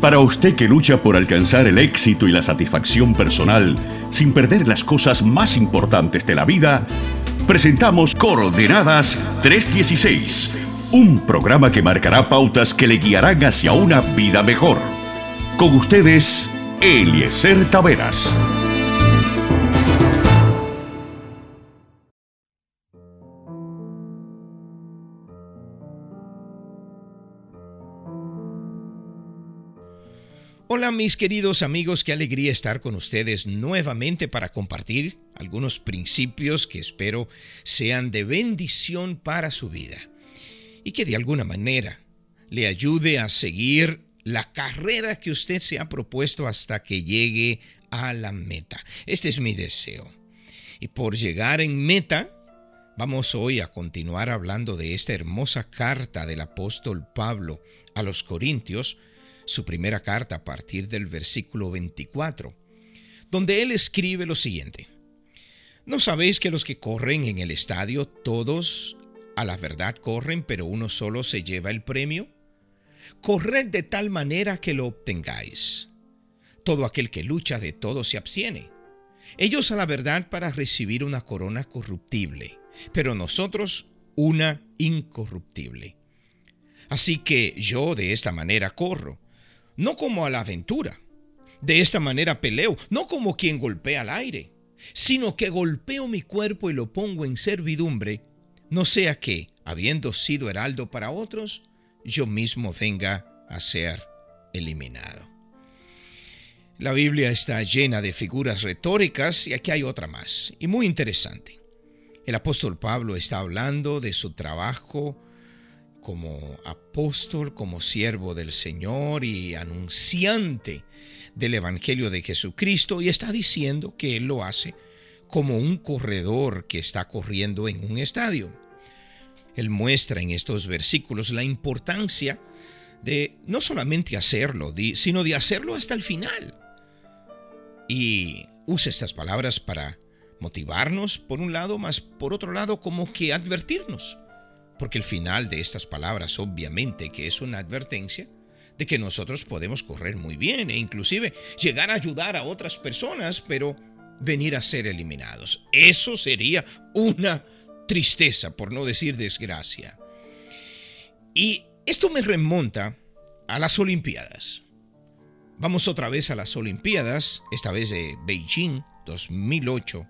Para usted que lucha por alcanzar el éxito y la satisfacción personal sin perder las cosas más importantes de la vida, presentamos Coordenadas 316, un programa que marcará pautas que le guiarán hacia una vida mejor. Con ustedes, Eliezer Taveras. Hola mis queridos amigos, qué alegría estar con ustedes nuevamente para compartir algunos principios que espero sean de bendición para su vida y que de alguna manera le ayude a seguir la carrera que usted se ha propuesto hasta que llegue a la meta. Este es mi deseo. Y por llegar en meta, vamos hoy a continuar hablando de esta hermosa carta del apóstol Pablo a los Corintios, su primera carta a partir del versículo 24, donde él escribe lo siguiente. ¿No sabéis que los que corren en el estadio, todos a la verdad corren, pero uno solo se lleva el premio? Corred de tal manera que lo obtengáis. Todo aquel que lucha de todo se abstiene. Ellos a la verdad para recibir una corona corruptible, pero nosotros una incorruptible. Así que yo de esta manera corro, no como a la aventura. De esta manera peleo, no como quien golpea al aire, sino que golpeo mi cuerpo y lo pongo en servidumbre, no sea que, habiendo sido heraldo para otros, yo mismo venga a ser eliminado. La Biblia está llena de figuras retóricas y aquí hay otra más, y muy interesante. El apóstol Pablo está hablando de su trabajo como apóstol, como siervo del Señor y anunciante del Evangelio de Jesucristo y está diciendo que Él lo hace como un corredor que está corriendo en un estadio. Él muestra en estos versículos la importancia de no solamente hacerlo, sino de hacerlo hasta el final. Y usa estas palabras para motivarnos por un lado, más por otro lado como que advertirnos porque el final de estas palabras obviamente que es una advertencia de que nosotros podemos correr muy bien e inclusive llegar a ayudar a otras personas, pero venir a ser eliminados. Eso sería una tristeza, por no decir desgracia. Y esto me remonta a las Olimpiadas. Vamos otra vez a las Olimpiadas, esta vez de Beijing 2008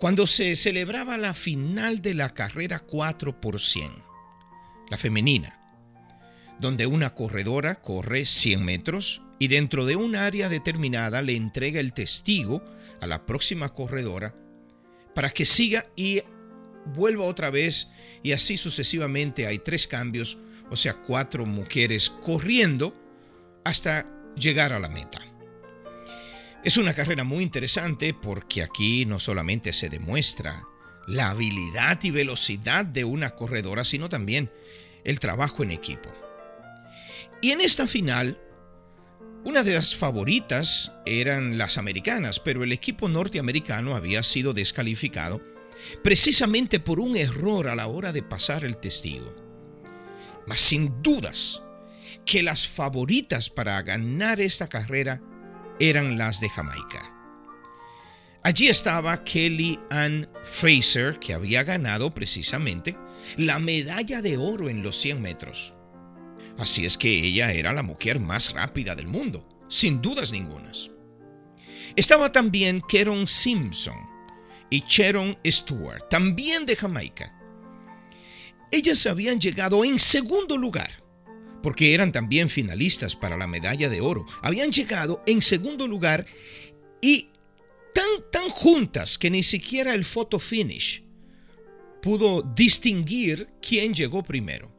cuando se celebraba la final de la carrera 4 por 100, la femenina, donde una corredora corre 100 metros y dentro de un área determinada le entrega el testigo a la próxima corredora para que siga y vuelva otra vez y así sucesivamente hay tres cambios, o sea, cuatro mujeres corriendo hasta llegar a la meta. Es una carrera muy interesante porque aquí no solamente se demuestra la habilidad y velocidad de una corredora, sino también el trabajo en equipo. Y en esta final, una de las favoritas eran las americanas, pero el equipo norteamericano había sido descalificado precisamente por un error a la hora de pasar el testigo. Mas sin dudas que las favoritas para ganar esta carrera eran las de Jamaica. Allí estaba Kelly Ann Fraser, que había ganado precisamente la medalla de oro en los 100 metros. Así es que ella era la mujer más rápida del mundo, sin dudas ningunas. Estaba también Keron Simpson y Sharon Stewart, también de Jamaica. Ellas habían llegado en segundo lugar porque eran también finalistas para la medalla de oro. Habían llegado en segundo lugar y tan, tan juntas que ni siquiera el photo finish pudo distinguir quién llegó primero.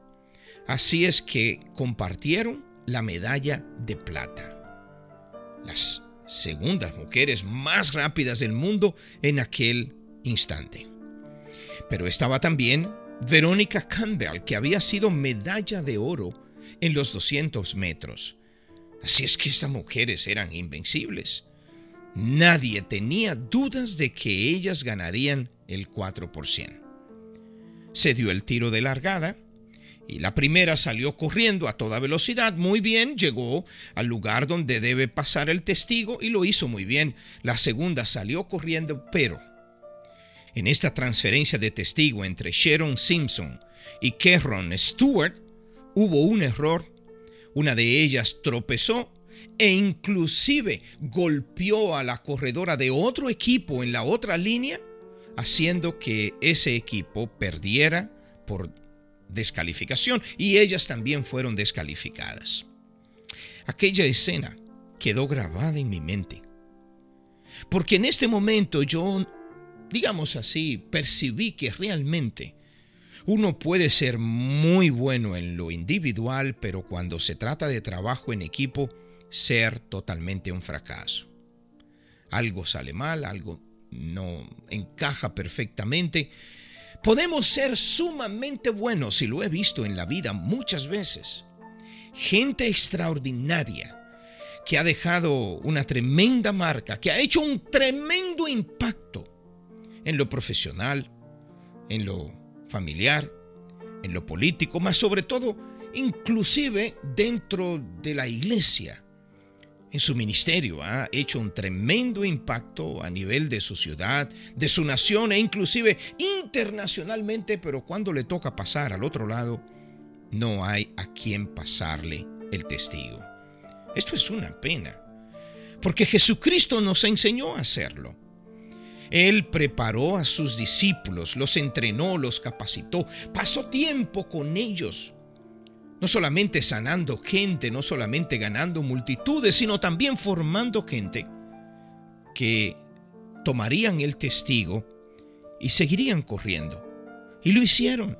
Así es que compartieron la medalla de plata. Las segundas mujeres más rápidas del mundo en aquel instante. Pero estaba también Verónica Campbell, que había sido medalla de oro en los 200 metros. Así es que estas mujeres eran invencibles. Nadie tenía dudas de que ellas ganarían el 4%. Se dio el tiro de largada Y la primera salió corriendo a toda velocidad, muy bien, llegó al lugar donde debe pasar el testigo y lo hizo muy bien. La segunda salió corriendo, pero en esta transferencia de testigo entre Sharon Simpson y Kerron Stewart hubo un error. Una de ellas tropezó e inclusive golpeó a la corredora de otro equipo en la otra línea, haciendo que ese equipo perdiera por descalificación y ellas también fueron descalificadas. Aquella escena quedó grabada en mi mente. Porque en este momento yo, digamos así, percibí que realmente uno puede ser muy bueno en lo individual, pero cuando se trata de trabajo en equipo, ser totalmente un fracaso. Algo sale mal, algo no encaja perfectamente Podemos ser sumamente buenos y lo he visto en la vida muchas veces. Gente extraordinaria que ha dejado una tremenda marca, que ha hecho un tremendo impacto en lo profesional, en lo familiar, en lo político, más sobre todo, inclusive dentro de la iglesia en su ministerio ha hecho un tremendo impacto a nivel de su ciudad, de su nación e inclusive internacionalmente, pero cuando le toca pasar al otro lado, no hay a quien pasarle el testigo. Esto es una pena, porque Jesucristo nos enseñó a hacerlo. Él preparó a sus discípulos, los entrenó, los capacitó, pasó tiempo con ellos no solamente sanando gente, no solamente ganando multitudes, sino también formando gente que tomarían el testigo y seguirían corriendo. Y lo hicieron.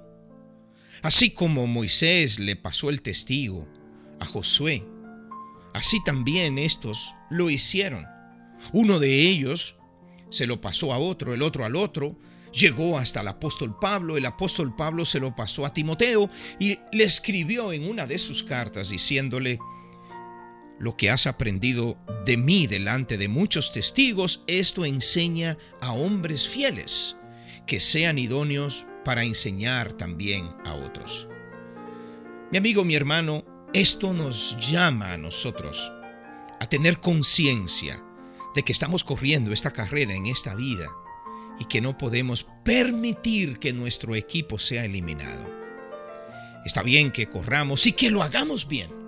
Así como Moisés le pasó el testigo a Josué, así también estos lo hicieron. Uno de ellos se lo pasó a otro, el otro al otro, llegó hasta el apóstol Pablo, el apóstol Pablo se lo pasó a Timoteo y le escribió en una de sus cartas diciéndole, lo que has aprendido de mí delante de muchos testigos, esto enseña a hombres fieles, que sean idóneos para enseñar también a otros. Mi amigo, mi hermano, esto nos llama a nosotros a tener conciencia de que estamos corriendo esta carrera en esta vida y que no podemos permitir que nuestro equipo sea eliminado. Está bien que corramos y que lo hagamos bien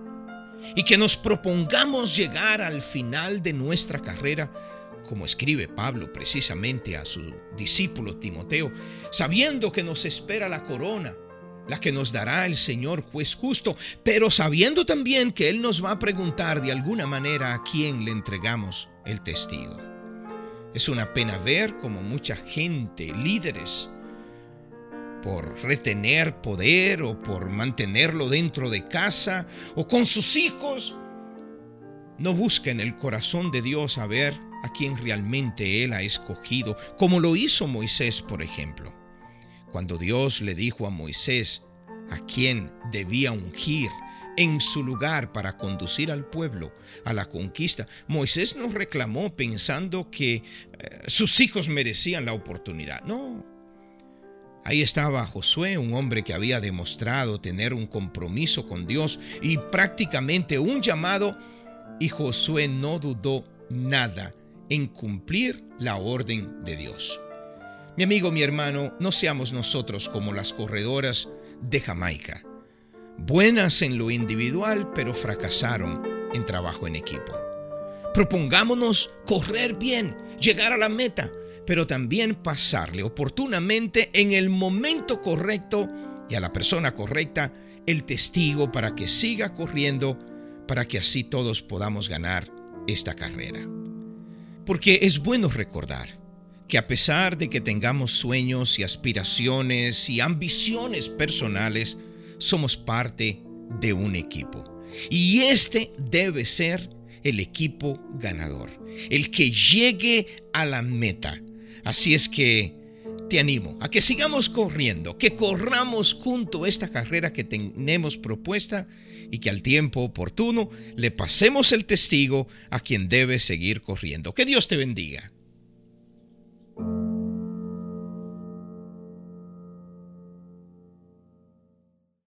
y que nos propongamos llegar al final de nuestra carrera, como escribe Pablo precisamente a su discípulo Timoteo, sabiendo que nos espera la corona, la que nos dará el Señor juez justo, pero sabiendo también que Él nos va a preguntar de alguna manera a quién le entregamos el testigo. Es una pena ver como mucha gente, líderes, por retener poder o por mantenerlo dentro de casa o con sus hijos, no busquen el corazón de Dios a ver a quien realmente Él ha escogido, como lo hizo Moisés, por ejemplo. Cuando Dios le dijo a Moisés a quién debía ungir en su lugar para conducir al pueblo a la conquista. Moisés no reclamó pensando que eh, sus hijos merecían la oportunidad. No. Ahí estaba Josué, un hombre que había demostrado tener un compromiso con Dios y prácticamente un llamado, y Josué no dudó nada en cumplir la orden de Dios. Mi amigo, mi hermano, no seamos nosotros como las corredoras de Jamaica buenas en lo individual, pero fracasaron en trabajo en equipo. Propongámonos correr bien, llegar a la meta, pero también pasarle oportunamente en el momento correcto y a la persona correcta el testigo para que siga corriendo, para que así todos podamos ganar esta carrera. Porque es bueno recordar que a pesar de que tengamos sueños y aspiraciones y ambiciones personales, somos parte de un equipo. Y este debe ser el equipo ganador, el que llegue a la meta. Así es que te animo a que sigamos corriendo, que corramos junto esta carrera que tenemos propuesta y que al tiempo oportuno le pasemos el testigo a quien debe seguir corriendo. Que Dios te bendiga.